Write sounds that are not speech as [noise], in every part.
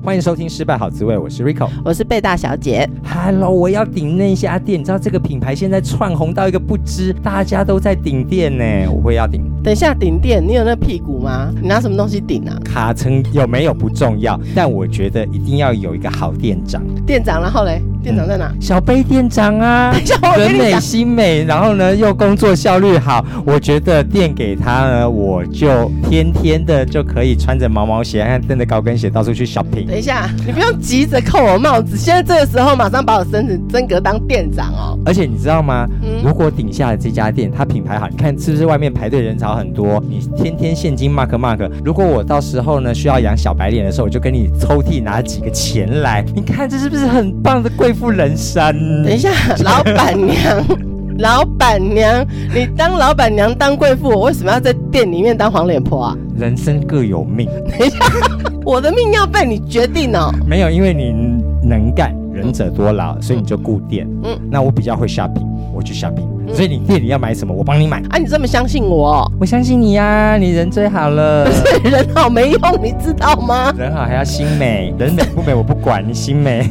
欢迎收听《失败好滋味》，我是 Rico，我是贝大小姐。Hello，我要顶那家店，你知道这个品牌现在窜红到一个不知，大家都在顶店呢。我会要顶。等一下顶店，你有那屁股吗？你拿什么东西顶啊？卡层有没有不重要，但我觉得一定要有一个好店长。店长，然后嘞，店长在哪？嗯、小贝店长啊，[laughs] 人美心美，然后呢又工作效率好，我觉得店给他呢，我就天天的就可以穿着毛毛鞋，还蹬着高跟鞋到处去 shopping。等一下，你不用急着扣我帽子，现在这个时候马上把我升成真格当店长哦。而且你知道吗？嗯、如果顶下了这家店，它品牌好，你看是不是外面排队人潮很多？你天天现金 mark mark。如果我到时候呢需要养小白脸的时候，我就跟你抽屉拿几个钱来。你看这是不是很棒的贵妇人生？等一下，[laughs] 老板娘，老板娘，你当老板娘当贵妇，我为什么要在店里面当黄脸婆啊？人生各有命。等一下。[laughs] 我的命要被你决定哦。没有，因为你能干，仁者多劳，所以你就顾店。嗯，那我比较会 shopping，我去 shopping。所以你店里要买什么，我帮你买。啊，你这么相信我？我相信你呀，你人最好了。不 [laughs] 是人好没用，你知道吗？人好还要心美，人美不美我不管，你心美。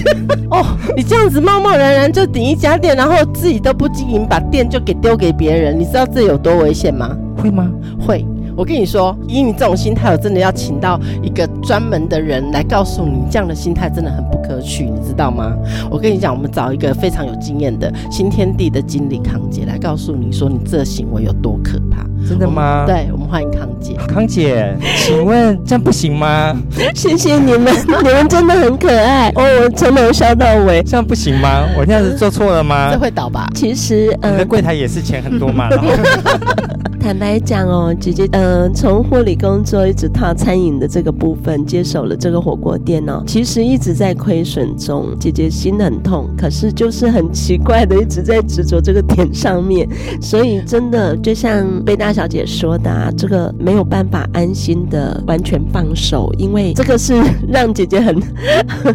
[laughs] 哦，你这样子贸贸然然就顶一家店，然后自己都不经营，把店就给丢给别人，你知道这有多危险吗？会吗？会。我跟你说，以你这种心态，我真的要请到一个专门的人来告诉你，这样的心态真的很不可取，你知道吗？我跟你讲，我们找一个非常有经验的新天地的经理康姐来告诉你说，你这行为有多可怕。真的吗？对，我们欢迎康姐。康姐，请问这样不行吗？[laughs] 谢谢你们，[laughs] 你们真的很可爱哦，我从头笑到尾。这样不行吗？我这样子做错了吗？这会倒吧？其实，呃，你的柜台也是钱很多嘛。[laughs] 坦白讲哦，姐姐，呃，从护理工作一直到餐饮的这个部分，接手了这个火锅店哦，其实一直在亏损中，姐姐心很痛，可是就是很奇怪的，一直在执着这个点上面，所以真的就像被大小姐说的啊，这个没有办法安心的完全放手，因为这个是让姐姐很，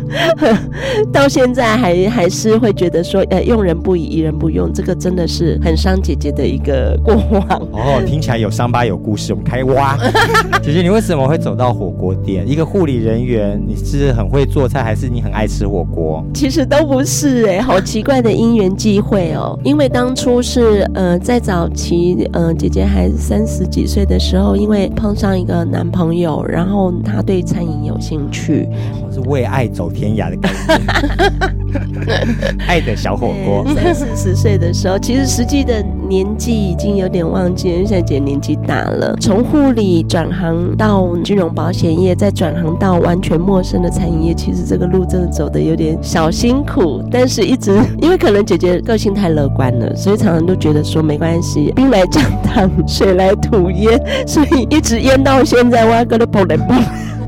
[laughs] 到现在还还是会觉得说，呃，用人不疑，疑人不用，这个真的是很伤姐姐的一个过往。[laughs] 哦。听起来有伤疤有故事，我们开挖。[laughs] 姐姐，你为什么会走到火锅店？一个护理人员，你是很会做菜，还是你很爱吃火锅？其实都不是哎、欸，好奇怪的因缘际会哦。因为当初是呃在早期，呃姐姐还三十几岁的时候，因为碰上一个男朋友，然后他对餐饮有兴趣，我是为爱走天涯的感觉。[laughs] [laughs] 爱的小火锅。三四十岁的时候，其实实际的年纪已经有点忘记了，现在姐年纪大了。从护理转行到金融保险业，再转行到完全陌生的餐饮业，其实这个路真的走的有点小辛苦。但是一直因为可能姐姐个性太乐观了，所以常常都觉得说没关系，兵来将挡，水来土掩，所以一直淹到现在，我要跟他跑来跑。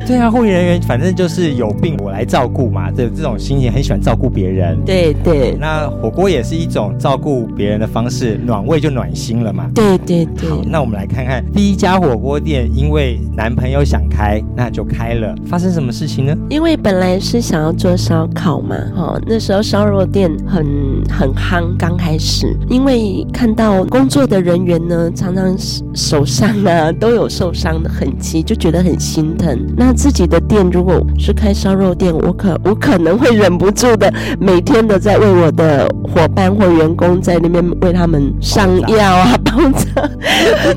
对啊，护理人员反正就是有病我来照顾嘛，这这种心情很喜欢照顾别人。对对，那火锅也是一种照顾别人的方式，暖胃就暖心了嘛。对对对。好，那我们来看看第一家火锅店，因为男朋友想开，那就开了。发生什么事情呢？因为本来是想要做烧烤嘛，哈、哦，那时候烧肉店很很夯，刚开始，因为看到工作的人员呢，常常手上啊都有受伤的痕迹，就觉得很心疼。那自己的店如果是开烧肉店，我可我可能会忍不住的，每天都在为我的伙伴或员工在那边为他们上药啊包扎，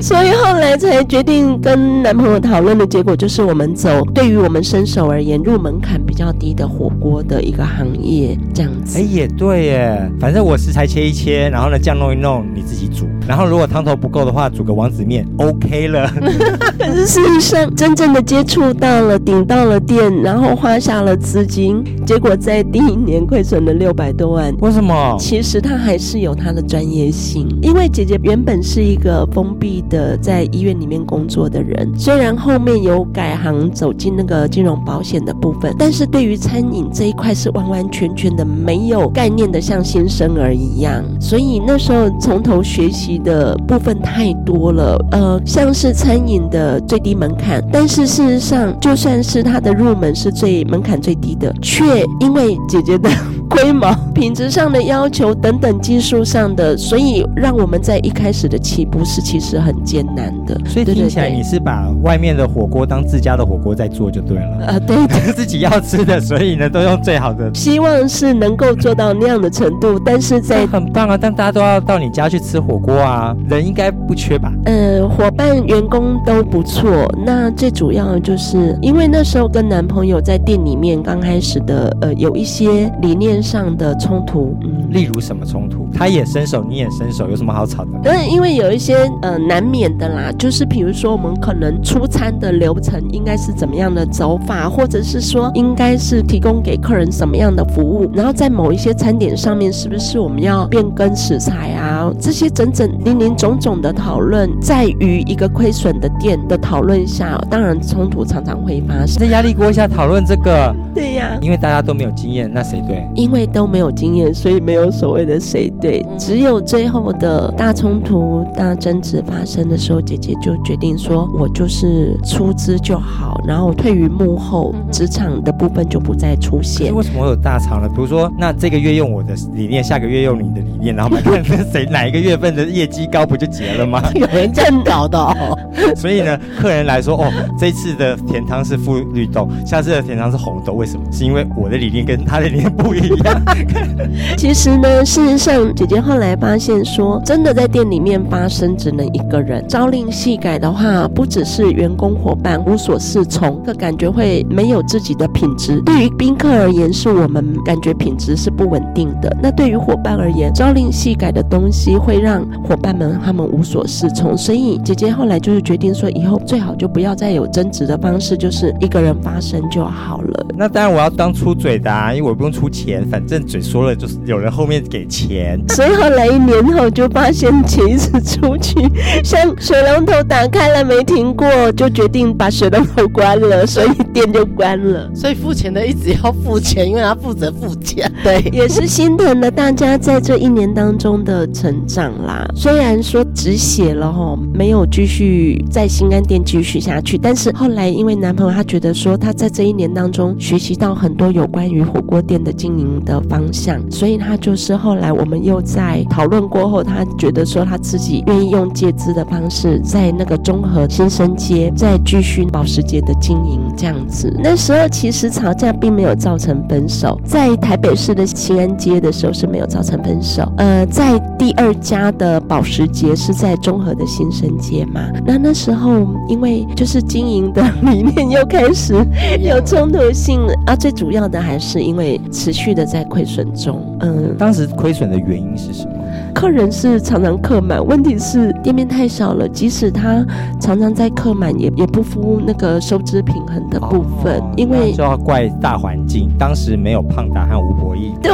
所以后来才决定跟男朋友讨论的结果就是，我们走对于我们新手而言入门槛比较低的火锅的一个行业，这样子。哎，也对耶，反正我食材切一切，然后呢酱弄一弄，你自己煮，然后如果汤头不够的话，煮个王子面 OK 了。[laughs] 可是事实上，真正的接触到。了，顶到了店，然后花下了资金，结果在第一年亏损了六百多万。为什么？其实他还是有他的专业性，因为姐姐原本是一个封闭的在医院里面工作的人，虽然后面有改行走进那个金融保险的部分，但是对于餐饮这一块是完完全全的没有概念的，像新生儿一样。所以那时候从头学习的部分太多了，呃，像是餐饮的最低门槛，但是事实上，就算是它的入门是最门槛最低的，却因为姐姐的规模、品质上的要求等等技术上的，所以让我们在一开始的起步是其实很艰难的。所以听起来你是把外面的火锅当自家的火锅在做就对了。呃，对，[laughs] 自己要吃的，所以呢都用最好的。希望是能够做到那样的程度，但是在 [laughs] 很棒啊！但大家都要到你家去吃火锅啊，人应该不缺吧？呃，伙伴员工都不错。那最主要的就是因为那时候跟男朋友在店里面刚开始的呃有一些理念上的冲突。嗯，例如什么冲突？他也伸手，你也伸手，有什么好吵的？嗯，因为有一些呃难免的啦，就是比如说我们可能出餐的流程应该是怎么样的走法，或者是说应该是提供给客人什么样的服务，然后在某一些餐点上面是不是我们要变更食材啊？这些整整林林总总的讨论，在于一个亏损的店的讨论下，当然冲突常常会发生。在压力锅下讨论这个，对呀，因为大家都没有经验，那谁对？因为都没有经验，所以没有所谓的谁对，只有最后的大冲突、大争执发生的时候，姐姐就决定说：“我就是出资就好，然后退于幕后，职场的部分就不再出现。”为什么会有大厂呢？比如说，那这个月用我的理念，下个月用你的理念，然后我们看 [laughs] 谁哪一个月份的业绩高，不就结了吗？[laughs] 有人这样搞的哦。[laughs] 所以呢，客人来说：“哦，这次的甜汤是富绿豆，下次的甜汤是红豆，为什么？是因为我的理念跟他的理念不一样。[laughs] ”其实呢，事实上，姐姐后来发现说，真的在店里面发生只能一个人，朝令夕改的话，不只是员工伙伴无所适从，这感觉会没有自己的品质。对于宾客而言，是我们感觉品质是不稳定的。那对于伙伴而言，朝令夕改的东西会让伙伴们他们无所适从。所以姐姐后来就是决定说，以后最好就不要再有争执的方式，就是一个人发声就好了。那当然我要当出嘴的啊，因为我不用出钱，反正嘴说了就是有人后面给钱。所以后来一年后就发现钱一直出去，像水龙头打开了没停过，就决定把水龙头关了，所以店就关了。所以付钱的一直要付钱，因为他负责付钱。对，也是心疼了大家在这一年当中的成长啦。虽然说止血了齁，没有继续在新安店继续下去，但是后来因为男朋友他觉得说他在这一年当中学习到很多有关于火锅店的经营的方向，所以他就是后来我们又在讨论过后，他觉得说他自己愿意用借资的方式，在那个中和新生街再继续保时捷的经营这样子。那时候其实吵架并没有造成分手，在台北市的新安街的时候是没有造成分手。呃，在第二家的保时捷是在中和的新生街嘛。那那时候因为就是经营的理念又开始 [laughs] 有冲突性啊，最主要的还是因为持续的在亏损中。嗯，当时亏损的原因是什么？客人是常常客满，问题是店面太少了，即使他常常在客满，也也不符那个收支平衡的部分，哦、因为就要怪大环境，当时没有胖达和吴博义，[laughs] 对，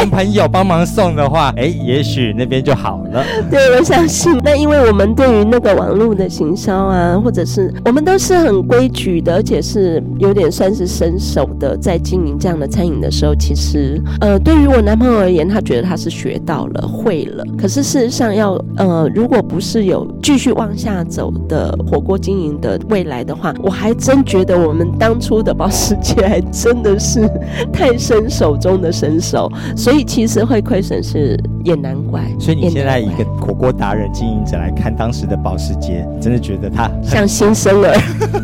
有朋友帮忙送的话，哎，也许那边就好了。[laughs] 对，我相信。那因为我们对于那个网络的行销啊，或者是我们都是很规矩的，而且是有点算是生手的，在经营这样的餐饮的时候，其实呃，对于我男朋友而言，他觉得他是。学到了，会了。可是事实上要，呃，如果不是有继续往下走的火锅经营的未来的话，我还真觉得我们当初的保时捷还真的是太伸手中的伸手，所以其实会亏损是也难怪。所以你现在一个火锅达人经营者来看当时的保时捷，真的觉得它像新生儿，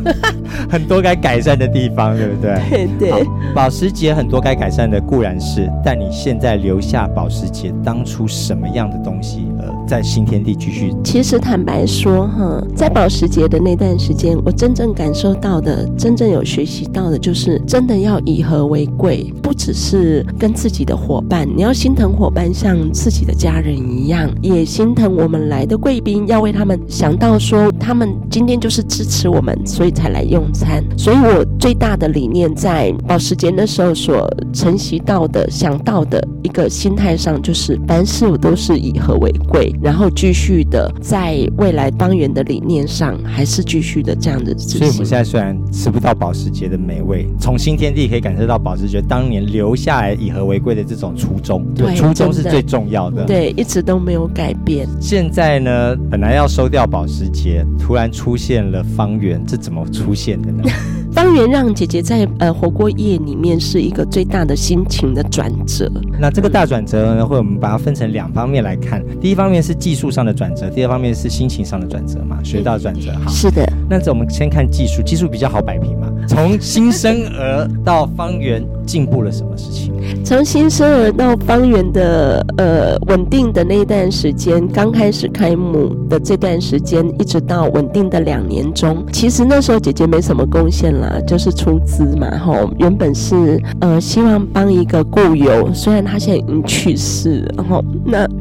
[laughs] 很多该改善的地方，对不对？[laughs] 对对。保时捷很多该改善的，固然是，但你现在留下保时捷当初什么样的东西，呃，在新天地继续。其实坦白说，哈，在保时捷的那段时间，我真正感受到的，真正有学习到的，就是真的要以和为贵，不只是跟自己的伙伴，你要心疼伙伴像自己的家人一样，也心疼我们来的贵宾，要为他们想到说，他们今天就是支持我们，所以才来用餐。所以我最大的理念在保时捷那时候所承袭到的、想到的一个心态上，就是凡事我都是以和为贵，然后继续的在未来方圆的理念上，还是继续的这样的。所以我们现在虽然吃不到保时捷的美味，从新天地可以感受到保时捷当年留下来以和为贵的这种初衷。对，初衷是最重要的。对，一直都没有改变。现在呢，本来要收掉保时捷，突然出现了方圆，这怎么出现的呢？[laughs] 方圆让姐姐在呃火锅业里面是一个最大的心情的转折。那这个大转折呢，会我们把它分成两方面来看。第一方面是技术上的转折，第二方面是心情上的转折嘛，学到转折。哈，是的。那这我们先看技术，技术比较好摆平嘛。从新生儿到方圆。进步了什么事情？从新生儿到方圆的呃稳定的那一段时间，刚开始开幕的这段时间，一直到稳定的两年中，其实那时候姐姐没什么贡献啦，就是出资嘛，吼，原本是呃希望帮一个故友，虽然他现在已经去世，然后那。[tsk]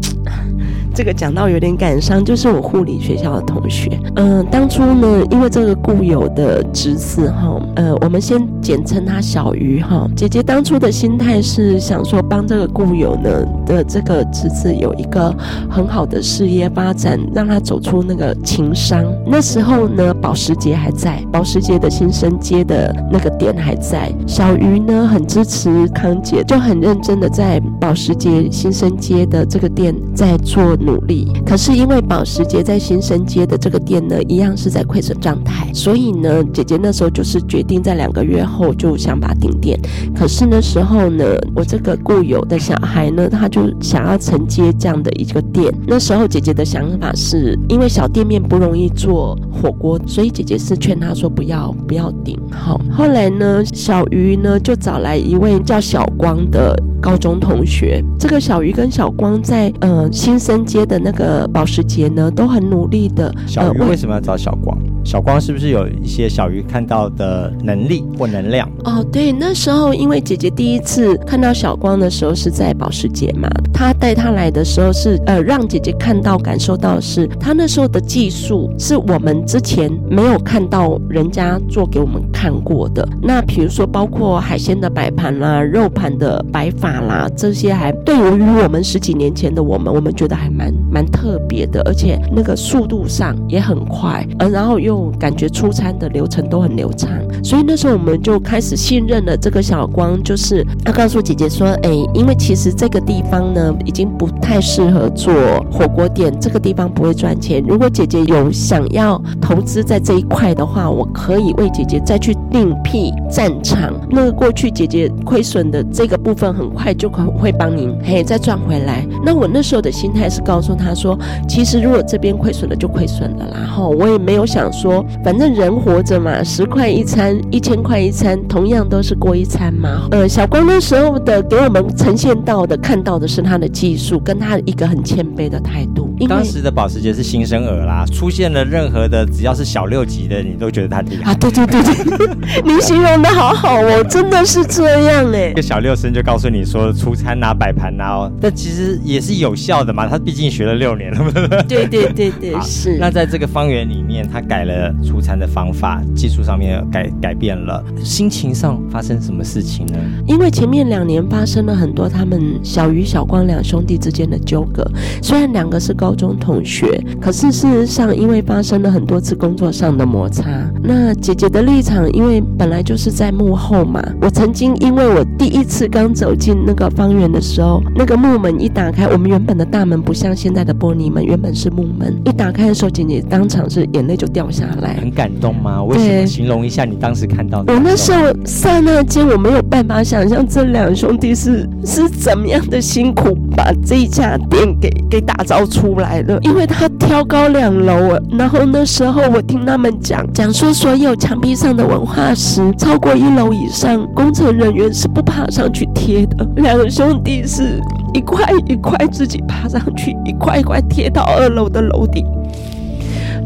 这个讲到有点感伤，就是我护理学校的同学。嗯、当初呢，因为这个故友的侄子哈，呃，我们先简称他小鱼哈。姐姐当初的心态是是想说，帮这个故友呢的这个侄子有一个很好的事业发展，让他走出那个情伤。那时候呢，保时捷还在，保时捷的新生街的那个店还在。小鱼呢很支持康姐，就很认真的在保时捷新生街的这个店在做。努力，可是因为保时捷在新生街的这个店呢，一样是在亏损状态，所以呢，姐姐那时候就是决定在两个月后就想把顶店。可是那时候呢，我这个固有的小孩呢，他就想要承接这样的一个店。那时候姐姐的想法是，因为小店面不容易做火锅，所以姐姐是劝他说不要不要顶。好，后来呢，小鱼呢就找来一位叫小光的高中同学。这个小鱼跟小光在呃新生街的那个保时捷呢，都很努力的。小鱼为什么要找小光？小光是不是有一些小鱼看到的能力或能量？哦，对，那时候因为姐姐第一次看到小光的时候是在保时捷嘛，他带他来的时候是呃让姐姐看到感受到是他那时候的技术是我们之前没有看到人家做给我们看过的。那比如说包括海鲜的摆盘啦、肉盘的摆法啦，这些还对于我们十几年前的我们，我们觉得还蛮蛮特别的，而且那个速度上也很快，呃，然后又。感觉出餐的流程都很流畅，所以那时候我们就开始信任了这个小光，就是他告诉姐姐说：“哎，因为其实这个地方呢，已经不太适合做火锅店，这个地方不会赚钱。如果姐姐有想要投资在这一块的话，我可以为姐姐再去另辟战场。那个过去姐姐亏损的这个部分，很快就可会帮您嘿再赚回来。那我那时候的心态是告诉她说，其实如果这边亏损了就亏损了，然后我也没有想。”说，反正人活着嘛，十块一餐，一千块一餐，同样都是过一餐嘛。呃，小光那时候的给我们呈现到的、看到的是他的技术，跟他一个很谦卑的态度。当时的保时捷是新生儿啦，出现了任何的只要是小六级的，你都觉得他厉害啊！对对对对，[laughs] 您形容的好好哦，真的是这样哎。一个小六生就告诉你说出餐拿摆盘拿哦，但其实也是有效的嘛，他毕竟学了六年了。对对对对，[laughs] 是。那在这个方圆里面，他改了。出餐的方法，技术上面改改变了，心情上发生什么事情呢？因为前面两年发生了很多他们小鱼小光两兄弟之间的纠葛，虽然两个是高中同学，可是事实上因为发生了很多次工作上的摩擦。那姐姐的立场，因为本来就是在幕后嘛，我曾经因为我第一次刚走进那个方圆的时候，那个木门一打开，我们原本的大门不像现在的玻璃门，原本是木门，一打开的时候，姐姐当场是眼泪就掉下来。很感动吗？为什么？形容一下你当时看到的。我那时候刹那间，我没有办法想象这两兄弟是是怎么样的辛苦把这一家店给给打造出来的。因为他挑高两楼，然后那时候我听他们讲讲说，所有墙壁上的文化石超过一楼以上，工程人员是不爬上去贴的。两个兄弟是一块一块自己爬上去，一块一块贴到二楼的楼顶。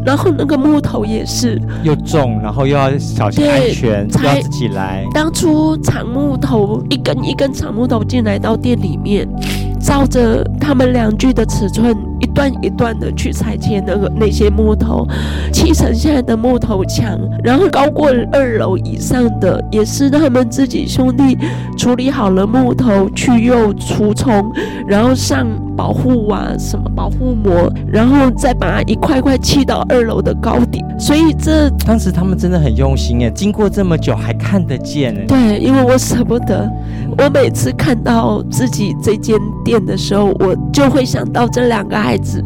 然后那个木头也是又重，然后又要小心安全，对要自己来。当初长木头一根一根长木头进来到店里面，照着他们两具的尺寸，一段一段的去裁切那个那些木头，砌成现在的木头墙。然后高过二楼以上的，也是他们自己兄弟处理好了木头，去又除虫，然后上保护啊，什么保护膜，然后再把它一块块砌到二楼的高顶。所以这当时他们真的很用心哎，经过这么久还看得见哎。对，因为我舍不得。我每次看到自己这间店的时候，我就会想到这两个孩子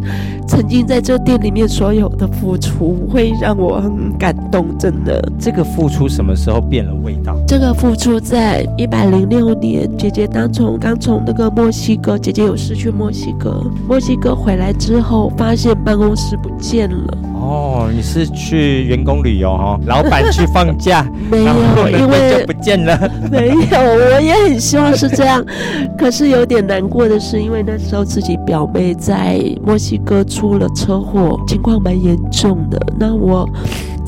曾经在这店里面所有的付出，会让我很感动。真的，这个付出什么时候变了味道？这个付出在一百零六年，姐姐当从刚从那个墨西哥，姐姐有事去墨西哥，墨西哥回来之后，发现办公室不见了。哦，你是去员工旅游哦？[laughs] 老板去放假，没有，因为就不见了。[laughs] 没有，我也很希望是这样，可是有点难过的是，因为那时候自己表妹在墨西哥出了车祸，情况蛮严重的。那我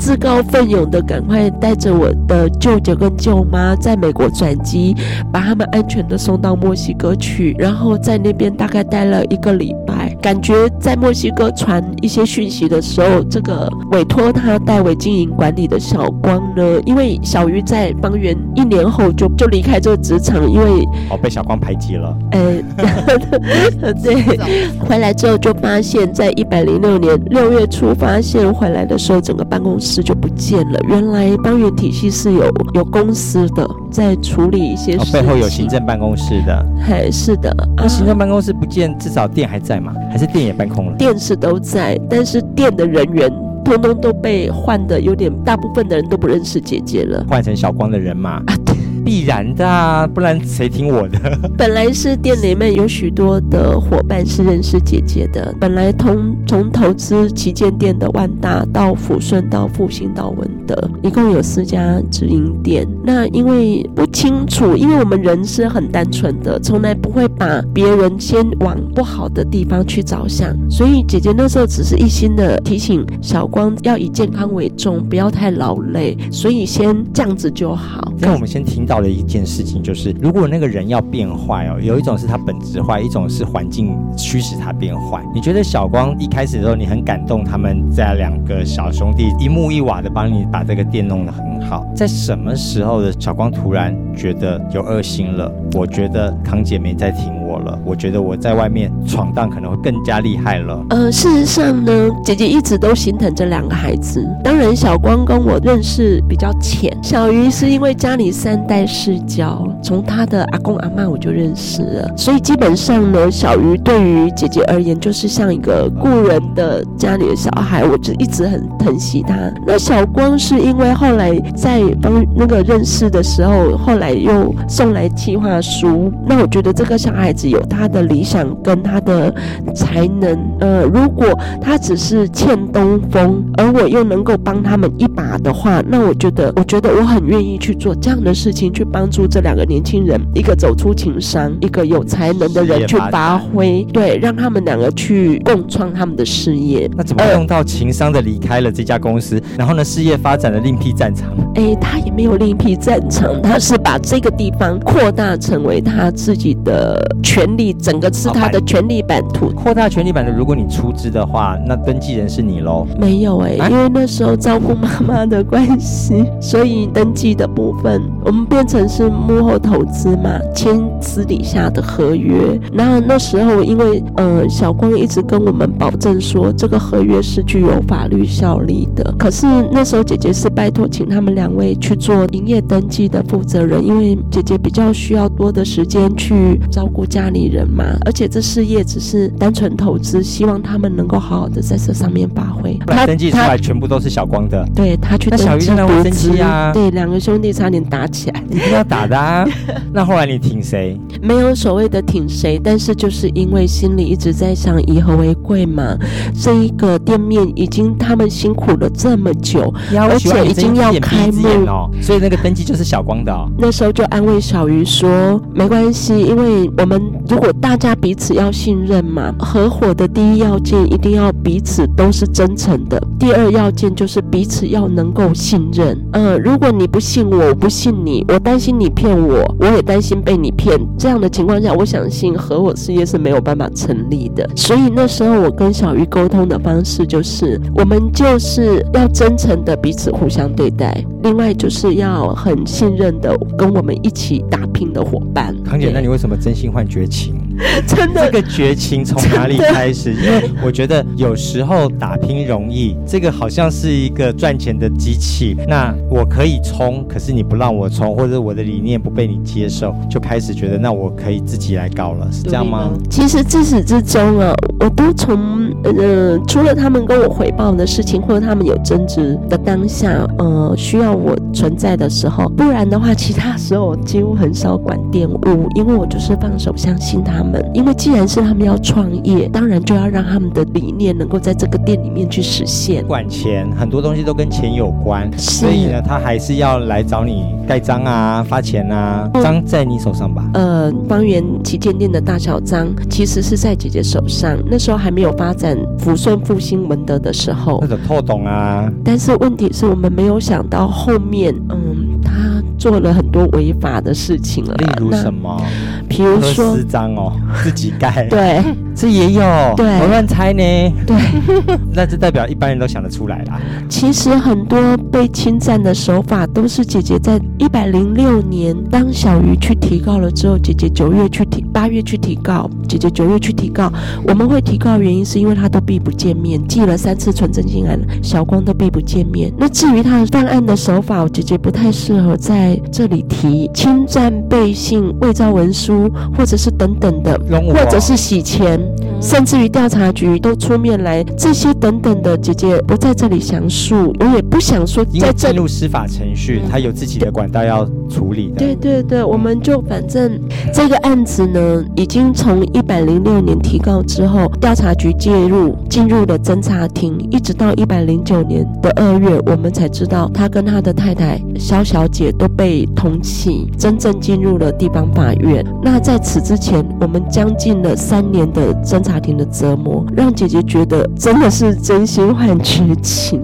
自告奋勇的赶快带着我的舅舅跟舅妈在美国转机，把他们安全的送到墨西哥去，然后在那边大概待了一个礼拜，感觉在墨西哥传一些讯息的时候。这个委托他代为经营管理的小光呢，因为小鱼在邦媛一年后就就离开这个职场，因为哦被小光排挤了。呃，[laughs] 对，回来之后就发现，在一百零六年六月初发现回来的时候，整个办公室就不见了。原来邦媛体系是有有公司的在处理一些事情，哦，背后有行政办公室的。还，是的。那行政办公室不见，至少店还在嘛？还是店也搬空了？店是都在，但是店的人员通通都被换的有点，大部分的人都不认识姐姐了，换成小光的人嘛啊，对。必然的啊，不然谁听我的？[laughs] 本来是店里面有许多的伙伴是认识姐姐的。本来从从投资旗舰店的万达到抚顺到复兴到文德，一共有四家直营店。那因为不清楚，因为我们人是很单纯的，从来不会把别人先往不好的地方去着想。所以姐姐那时候只是一心的提醒小光要以健康为重，不要太劳累，所以先这样子就好。那我们先听到。到的一件事情就是，如果那个人要变坏哦，有一种是他本质坏，一种是环境驱使他变坏。你觉得小光一开始的时候，你很感动，他们在两个小兄弟一木一瓦的帮你把这个店弄得很好。在什么时候的小光突然觉得有恶心了？我觉得康姐没在听我了，我觉得我在外面闯荡可能会更加厉害了。呃，事实上呢，姐姐一直都心疼这两个孩子。当然，小光跟我认识比较浅，小鱼是因为家里三代。世交，从他的阿公阿嬷我就认识了，所以基本上呢，小鱼对于姐姐而言就是像一个故人的家里的小孩，我就一直很疼惜他。那小光是因为后来在帮那个认识的时候，后来又送来计划书，那我觉得这个小孩子有他的理想跟他的才能，呃，如果他只是欠东风，而我又能够帮他们一把的话，那我觉得，我觉得我很愿意去做这样的事情。去帮助这两个年轻人，一个走出情商，一个有才能的人去发挥，对，让他们两个去共创他们的事业。那怎么用到情商的离开了这家公司，然后呢，事业发展的另辟战场？哎，他也没有另辟战场，他是把这个地方扩大成为他自己的权利，整个是他的权利版图。扩大权利版图，如果你出资的话，那登记人是你喽？没有哎，因为那时候照顾妈妈的关系，[laughs] 所以登记的部分我们变。成是幕后投资嘛，签私底下的合约。那那时候，因为呃，小光一直跟我们保证说，这个合约是具有法律效力的。可是那时候，姐姐是拜托请他们两位去做营业登记的负责人，因为姐姐比较需要多的时间去照顾家家里人嘛，而且这事业只是单纯投资，希望他们能够好好的在这上面发挥。他登记出来全部都是小光的，对他去登记，那小鱼当然会生气啊，对，两个兄弟差点打起来，一定要打的啊。[laughs] 那后来你挺谁？没有所谓的挺谁，但是就是因为心里一直在想以和为贵嘛。这一个店面已经他们辛苦了这么久，而且已经要开幕哦，所以那个登记就是小光的哦。那时候就安慰小鱼说，没关系，因为我们如果大家彼此要信任嘛，合伙的第一要件一定要彼此都是真诚的，第二要件就是彼此要能够信任。嗯，如果你不信我，我不信你，我担心你骗我，我也担心被你骗，这样的情况下，我相信合伙事业是没有办法成立的。所以那时候我跟小鱼沟通的方式就是，我们就是要真诚的彼此互相对待，另外就是要很信任的跟我们一起打拼的伙伴。康姐，那你为什么真心换绝情？[laughs] 真的，这个绝情从哪里开始？因为我觉得有时候打拼容易，这个好像是一个赚钱的机器。那我可以冲，可是你不让我冲，或者我的理念不被你接受，就开始觉得那我可以自己来搞了，是这样吗？其实自始至终啊，我都从呃，除了他们跟我回报的事情，或者他们有争执的当下，呃，需要我存在的时候，不然的话，其他时候我几乎很少管电务，因为我就是放手相信他们。因为既然是他们要创业，当然就要让他们的理念能够在这个店里面去实现。管钱，很多东西都跟钱有关，所以呢，他还是要来找你盖章啊、发钱啊。章在你手上吧？呃，方圆旗舰店的大小章其实是在姐姐手上。那时候还没有发展福顺、复兴、文德的时候，那种透懂啊。但是问题是我们没有想到后面，嗯，他做了很多违法的事情了。例如什么？比如说私章哦。自己盖，对，这也有，对，我乱猜呢，对，[laughs] 那这代表一般人都想得出来啦。其实很多被侵占的手法，都是姐姐在一百零六年，当小鱼去提告了之后，姐姐九月去提，八月去提告，姐姐九月去提告。我们会提告的原因是因为他都避不见面，寄了三次纯真信函，小光都避不见面。那至于他犯案的手法，姐姐不太适合在这里提，侵占背信、伪造文书，或者是等等的。或者是洗钱，甚至于调查局都出面来，这些等等的，姐姐不在这里详述，我也不想说在这。进入司法程序，他有自己的管道要处理的。对对对，我们就反正这个案子呢，已经从一百零六年提告之后，调查局介入，进入了侦查庭，一直到一百零九年的二月，我们才知道他跟他的太太肖小姐都被通缉，真正进入了地方法院。那在此之前，我们。我们将近了三年的侦查庭的折磨，让姐姐觉得真的是真心换绝情。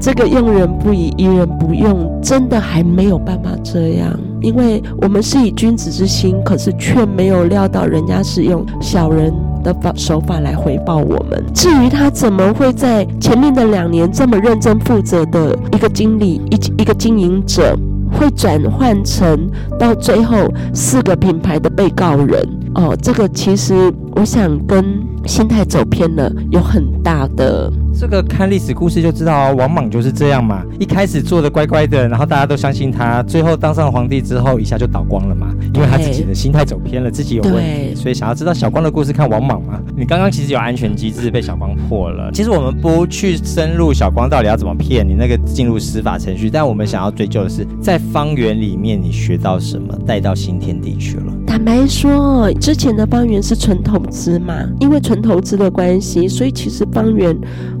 这个用人不疑，疑人不用，真的还没有办法这样。因为我们是以君子之心，可是却没有料到人家是用小人的法手法来回报我们。至于他怎么会在前面的两年这么认真负责的一个经理，一一个经营者，会转换成到最后四个品牌的被告人？哦，这个其实我想跟心态走偏了有很大的。这个看历史故事就知道哦，王莽就是这样嘛，一开始做的乖乖的，然后大家都相信他，最后当上皇帝之后，一下就倒光了嘛，因为他自己的心态走偏了，自己有问题，所以想要知道小光的故事，看王莽嘛。你刚刚其实有安全机制被小光破了，其实我们不去深入小光到底要怎么骗你那个进入司法程序，但我们想要追究的是，在方圆里面你学到什么，带到新天地去了。坦白说，之前的方圆是纯投资嘛，因为纯投资的关系，所以其实方圆。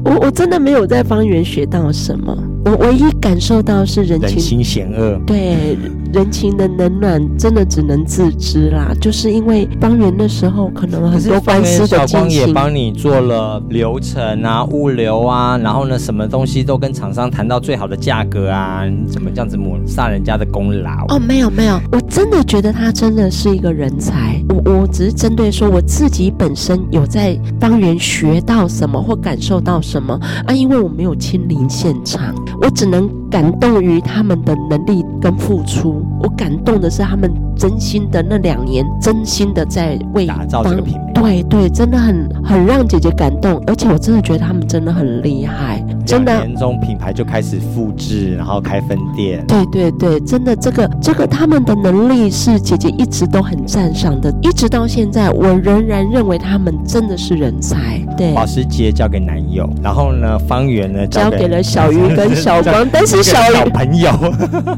我我真的没有在方圆学到什么，我唯一感受到是人情险恶，对人情的冷暖，真的只能自知啦。就是因为方圆那时候可能很多官司的小光也帮你做了流程啊、物流啊，然后呢，什么东西都跟厂商谈到最好的价格啊，你怎么这样子抹杀人家的功劳？哦，没有没有，我真的觉得他真的是一个人才。我我只是针对说我自己本身有在方圆学到什么或感受到什么。什么啊？因为我没有亲临现场，我只能。感动于他们的能力跟付出，我感动的是他们真心的那两年，真心的在为打造这个品牌。对对，真的很很让姐姐感动，而且我真的觉得他们真的很厉害，真的。两年中品牌就开始复制，然后开分店。对对对，真的这个这个他们的能力是姐姐一直都很赞赏的，一直到现在，我仍然认为他们真的是人才。对，保时捷交给男友，然后呢，方圆呢交给，了小鱼跟 [laughs] 小光，但是小朋友。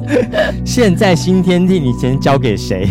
[laughs] 现在新天地，你先交给谁？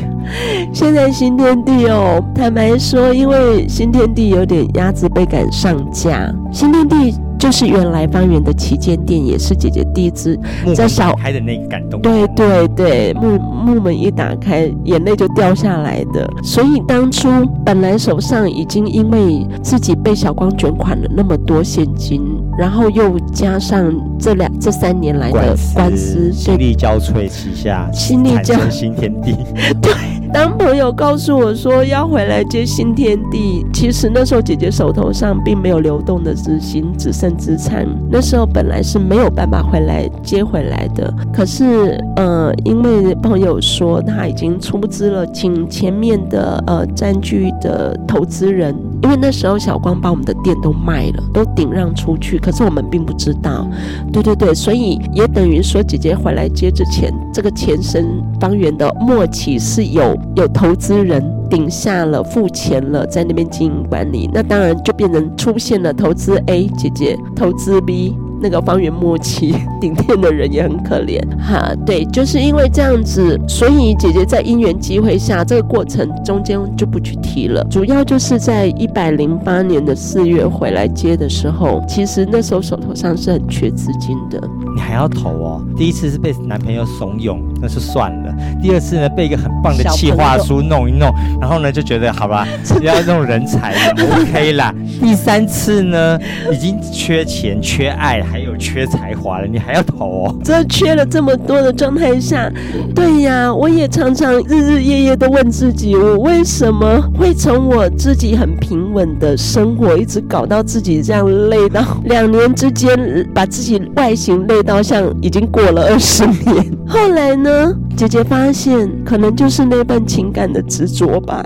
现在新天地哦，坦白说，因为新天地有点鸭子被赶上架，新天地。就是原来方圆的旗舰店，也是姐姐第一次在小开的那个感动。对对对，木木门一打开，眼泪就掉下来的。所以当初本来手上已经因为自己被小光卷款了那么多现金，然后又加上这两这三年来的官司，心力交瘁之下，心力交新天地。[laughs] 对。当朋友告诉我说要回来接新天地，其实那时候姐姐手头上并没有流动的资金，只剩资产。那时候本来是没有办法回来接回来的。可是，呃，因为朋友说他已经出资了，请前面的呃占据的投资人，因为那时候小光把我们的店都卖了，都顶让出去，可是我们并不知道。对对对，所以也等于说姐姐回来接之前，这个前身方圆的末期是有。有投资人顶下了，付钱了，在那边经营管理，那当然就变成出现了投资 A 姐姐，投资 B。那个方圆末期 [laughs] 顶天的人也很可怜哈，对，就是因为这样子，所以姐姐在因缘机会下，这个过程中间就不去提了。主要就是在一百零八年的四月回来接的时候，其实那时候手头上是很缺资金的。你还要投哦？第一次是被男朋友怂恿，那是算了。第二次呢，被一个很棒的企划书弄一弄，然后呢就觉得好吧，[laughs] 要弄人才了，OK 啦。第三次呢，已经缺钱缺爱。还有缺才华了，你还要投哦？这缺了这么多的状态下，对呀，我也常常日日夜夜都问自己，我为什么会从我自己很平稳的生活，一直搞到自己这样累到两年之间，把自己外形累到像已经过了二十年。后来呢，姐姐发现，可能就是那份情感的执着吧。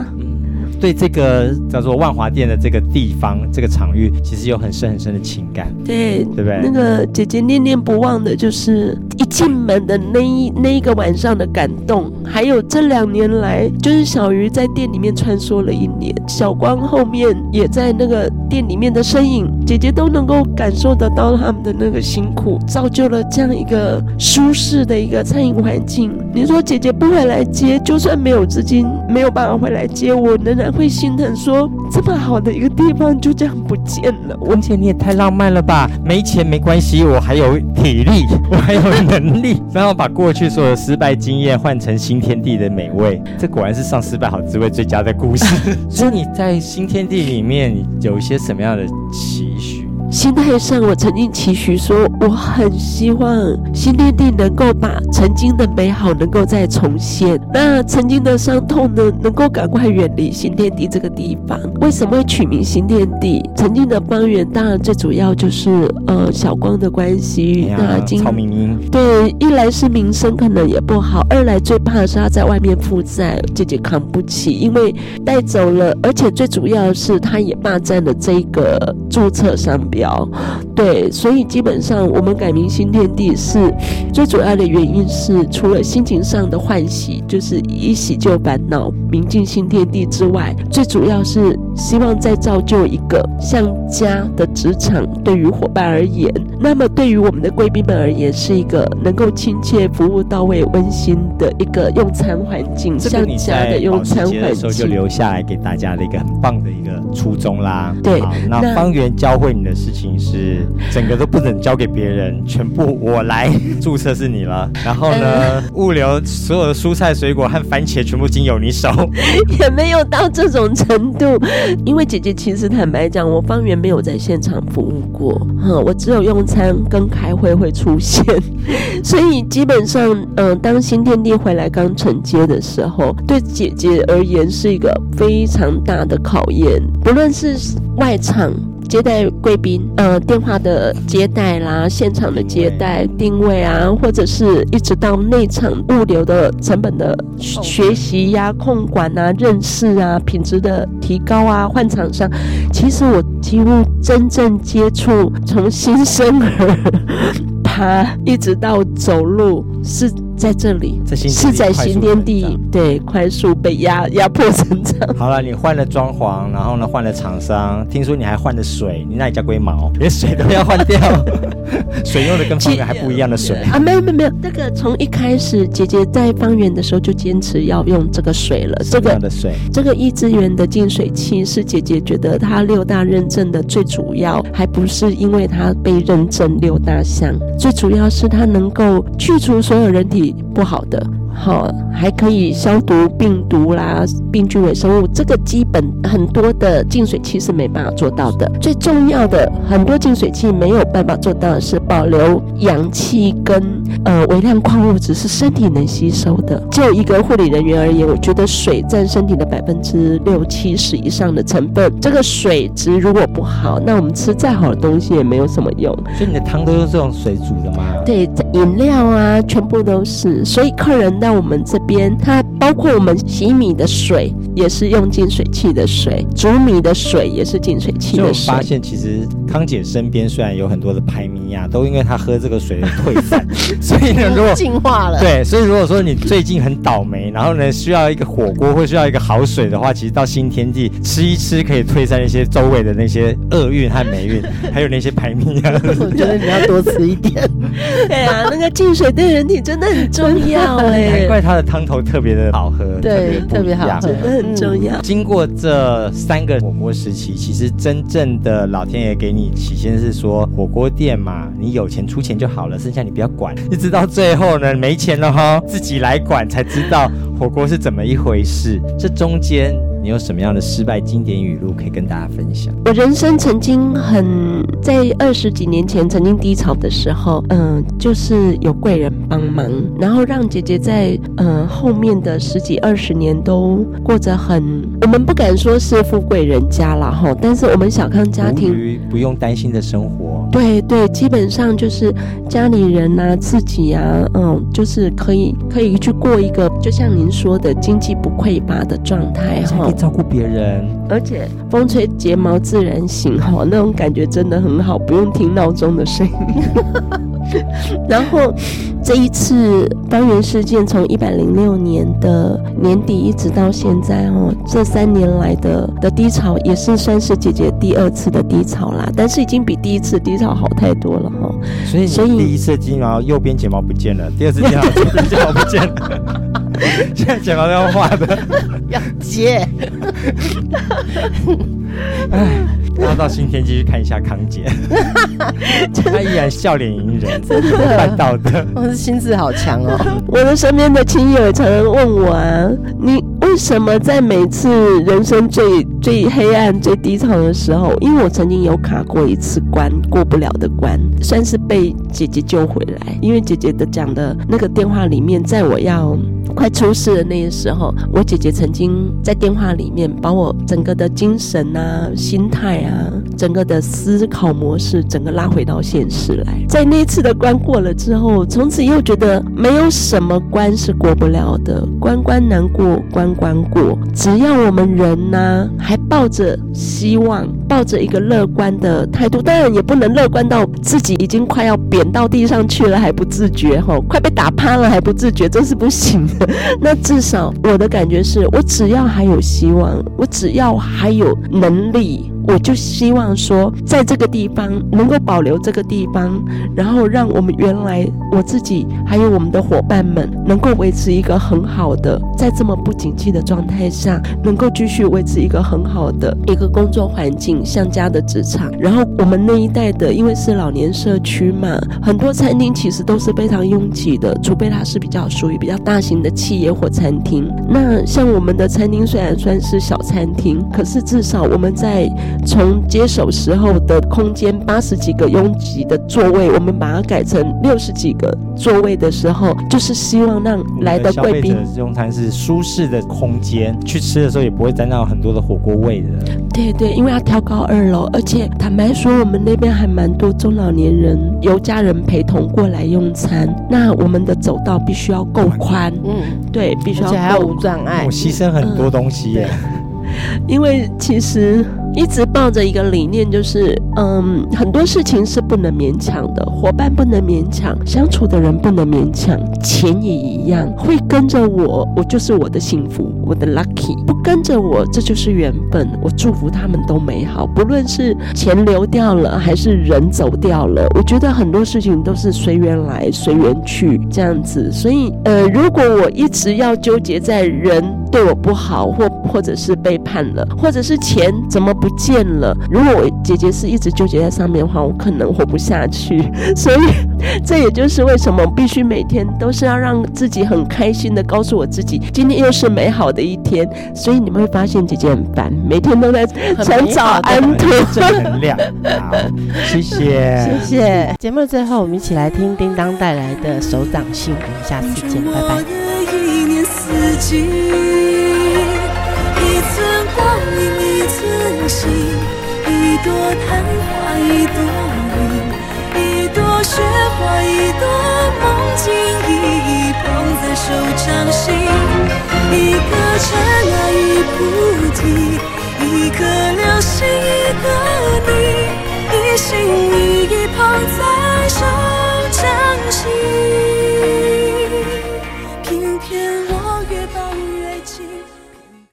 对这个叫做万华店的这个地方，这个场域，其实有很深很深的情感，对，对不对？那个姐姐念念不忘的就是一进门的那一那一个晚上的感动，还有这两年来，就是小鱼在店里面穿梭了一年，小光后面也在那个店里面的身影，姐姐都能够感受得到他们的那个辛苦，造就了这样一个舒适的一个餐饮环境。你说姐姐不回来接，就算没有资金，没有办法回来接，我仍然。会心疼说，这么好的一个地方就这样不见了。文姐，你也太浪漫了吧！没钱没关系，我还有体力，[laughs] 我还有能力，然后把过去所有的失败经验换成新天地的美味。这果然是上失败好滋味最佳的故事。[laughs] 所以你在新天地里面有一些什么样的期许？心态上，我曾经期许说，我很希望新天地能够把曾经的美好能够再重现，那曾经的伤痛呢，能够赶快远离新天地这个地方。为什么会取名新天地？曾经的方圆，当然最主要就是呃小光的关系。那今对，一来是名声可能也不好，二来最怕的是他在外面负债，姐姐扛不起，因为带走了，而且最主要的是他也霸占了这个注册商标。对，所以基本上我们改名新天地是最主要的原因是，除了心情上的欢喜，就是一洗旧烦恼，明镜新天地之外，最主要是希望再造就一个像家的职场，对于伙伴而言，那么对于我们的贵宾们而言，是一个能够亲切、服务到位、温馨的一个用餐环境，像家的用餐环境。的时候就留下来给大家的一个很棒的一个初衷啦。对，那方圆教会你的事情是整个都不能交给别人，全部我来 [laughs] 注册是你了。然后呢，物流所有的蔬菜、水果和番茄全部经由你手，[laughs] 也没有到这种程度。因为姐姐其实坦白讲，我方圆没有在现场服务过，哈，我只有用餐跟开会会出现，[laughs] 所以基本上，嗯、呃，当新天地回来刚承接的时候，对姐姐而言是一个非常大的考验，不论是外场。接待贵宾，呃，电话的接待啦，现场的接待定位啊，或者是一直到内场物流的成本的学习呀、啊、控管啊、认识啊、品质的提高啊、换厂商，其实我几乎真正接触从新生儿 [laughs] 爬一直到走路是。在这里，在是在新天地，对，快速被压 [laughs] 压迫成长。好了，你换了装潢，然后呢，换了厂商，听说你还换了水，你那里叫龟毛，连水都要换掉，[laughs] 水用的跟方圆还不一样的水啊？没有没有没有，那个从一开始姐姐在方圆的时候就坚持要用这个水了。什么样的水？这个一资源的净水器是姐姐觉得它六大认证的最主要，还不是因为它被认证六大项，最主要是它能够去除所有人体。不好的。好，还可以消毒病毒啦、病菌、微生物，这个基本很多的净水器是没办法做到的。最重要的，很多净水器没有办法做到的是保留氧气跟呃微量矿物质，是身体能吸收的。就一个护理人员而言，我觉得水占身体的百分之六七十以上的成分。这个水质如果不好，那我们吃再好的东西也没有什么用。所以你的汤都用这种水煮的吗？对，饮料啊，全部都是。所以客人。在我们这边，它包括我们洗米的水也是用净水器的水，煮米的水也是净水器的水。就发现其实康姐身边虽然有很多的排名呀，都因为他喝这个水退散，[laughs] 所以呢，如果进化了，对，所以如果说你最近很倒霉，然后呢需要一个火锅或需要一个好水的话，其实到新天地吃一吃可以退散一些周围的那些厄运和霉运，还有那些排名啊。[laughs] 我觉得你要多吃一点。[laughs] 对啊，那个净水对人体真的很重要哎。难怪它的汤头特别的好喝，对，特别好喝，真的很重要。经过这三个火锅时期，其实真正的老天爷给你起先是说火锅店嘛，你有钱出钱就好了，剩下你不要管。一直到最后呢，没钱了哈，自己来管才知道火锅是怎么一回事。这中间。你有什么样的失败经典语录可以跟大家分享？我人生曾经很在二十几年前曾经低潮的时候，嗯、呃，就是有贵人帮忙，然后让姐姐在嗯、呃、后面的十几二十年都过着很，我们不敢说是富贵人家了哈，但是我们小康家庭不用担心的生活，对对，基本上就是家里人啊，自己啊，嗯，就是可以可以去过一个就像您说的经济不匮乏的状态哈。可以照顾别人，而且风吹睫毛自然醒，哈，那种感觉真的很好，不用听闹钟的声音。[laughs] [laughs] 然后这一次方圆事件从一百零六年的年底一直到现在，哦，这三年来的的低潮也是算是姐姐第二次的低潮啦，但是已经比第一次低潮好太多了，哈。所以，所以第一次睫毛右边睫毛不见了，第二次睫毛左边睫毛不见了。[laughs] 现在睫毛都要画的，要接。哎，要到新天继续看一下康姐，[laughs] 她依然笑脸迎人，真的办到的。心智好强哦。[laughs] 我的身边的亲友常常问我啊，你为什么在每次人生最最黑暗、最低潮的时候，因为我曾经有卡过一次关，过不了的关，算是被姐姐救回来。因为姐姐的讲的那个电话里面，在我要。快出事的那个时候，我姐姐曾经在电话里面把我整个的精神啊、心态啊、整个的思考模式，整个拉回到现实来。在那次的关过了之后，从此又觉得没有什么关是过不了的，关关难过关关过。只要我们人呢、啊，还抱着希望，抱着一个乐观的态度，当然也不能乐观到自己已经快要扁到地上去了还不自觉，吼，[laughs] 快被打趴了还不自觉，这是不行的。[laughs] 那至少我的感觉是，我只要还有希望，我只要还有能力。我就希望说，在这个地方能够保留这个地方，然后让我们原来我自己还有我们的伙伴们能够维持一个很好的，在这么不景气的状态下，能够继续维持一个很好的一个工作环境，像家的职场。然后我们那一带的，因为是老年社区嘛，很多餐厅其实都是非常拥挤的，除非它是比较属于比较大型的企业或餐厅。那像我们的餐厅虽然算是小餐厅，可是至少我们在从接手时候的空间八十几个拥挤的座位，我们把它改成六十几个座位的时候，就是希望让来的贵宾用餐是舒适的空间，去吃的时候也不会沾到很多的火锅味的。对对，因为要挑高二楼，而且坦白说，我们那边还蛮多中老年人由家人陪同过来用餐，那我们的走道必须要够宽，嗯，对，必须要够宽，而且还要无障碍，我牺牲很多东西耶。嗯因为其实一直抱着一个理念，就是嗯，很多事情是不能勉强的，伙伴不能勉强，相处的人不能勉强，钱也一样，会跟着我，我就是我的幸福，我的 lucky；不跟着我，这就是缘分。我祝福他们都美好，不论是钱流掉了，还是人走掉了，我觉得很多事情都是随缘来，随缘去这样子。所以，呃，如果我一直要纠结在人对我不好，或或者是背叛了，或者是钱怎么不见了？如果我姐姐是一直纠结在上面的话，我可能活不下去。[laughs] 所以，[laughs] 这也就是为什么我必须每天都是要让自己很开心的告诉我自己，今天又是美好的一天。所以你们会发现姐姐很烦，每天都在传早安图，正能量。好，谢谢，谢谢。节目最后，我们一起来听叮当带来的手掌心。我们下次见，拜拜。自己一寸光阴一寸心，一朵昙花一朵云，一朵雪花一朵梦境，一一捧在手掌心，一颗尘埃一菩提，一颗流星一个你，一心一意捧在手掌心，偏偏。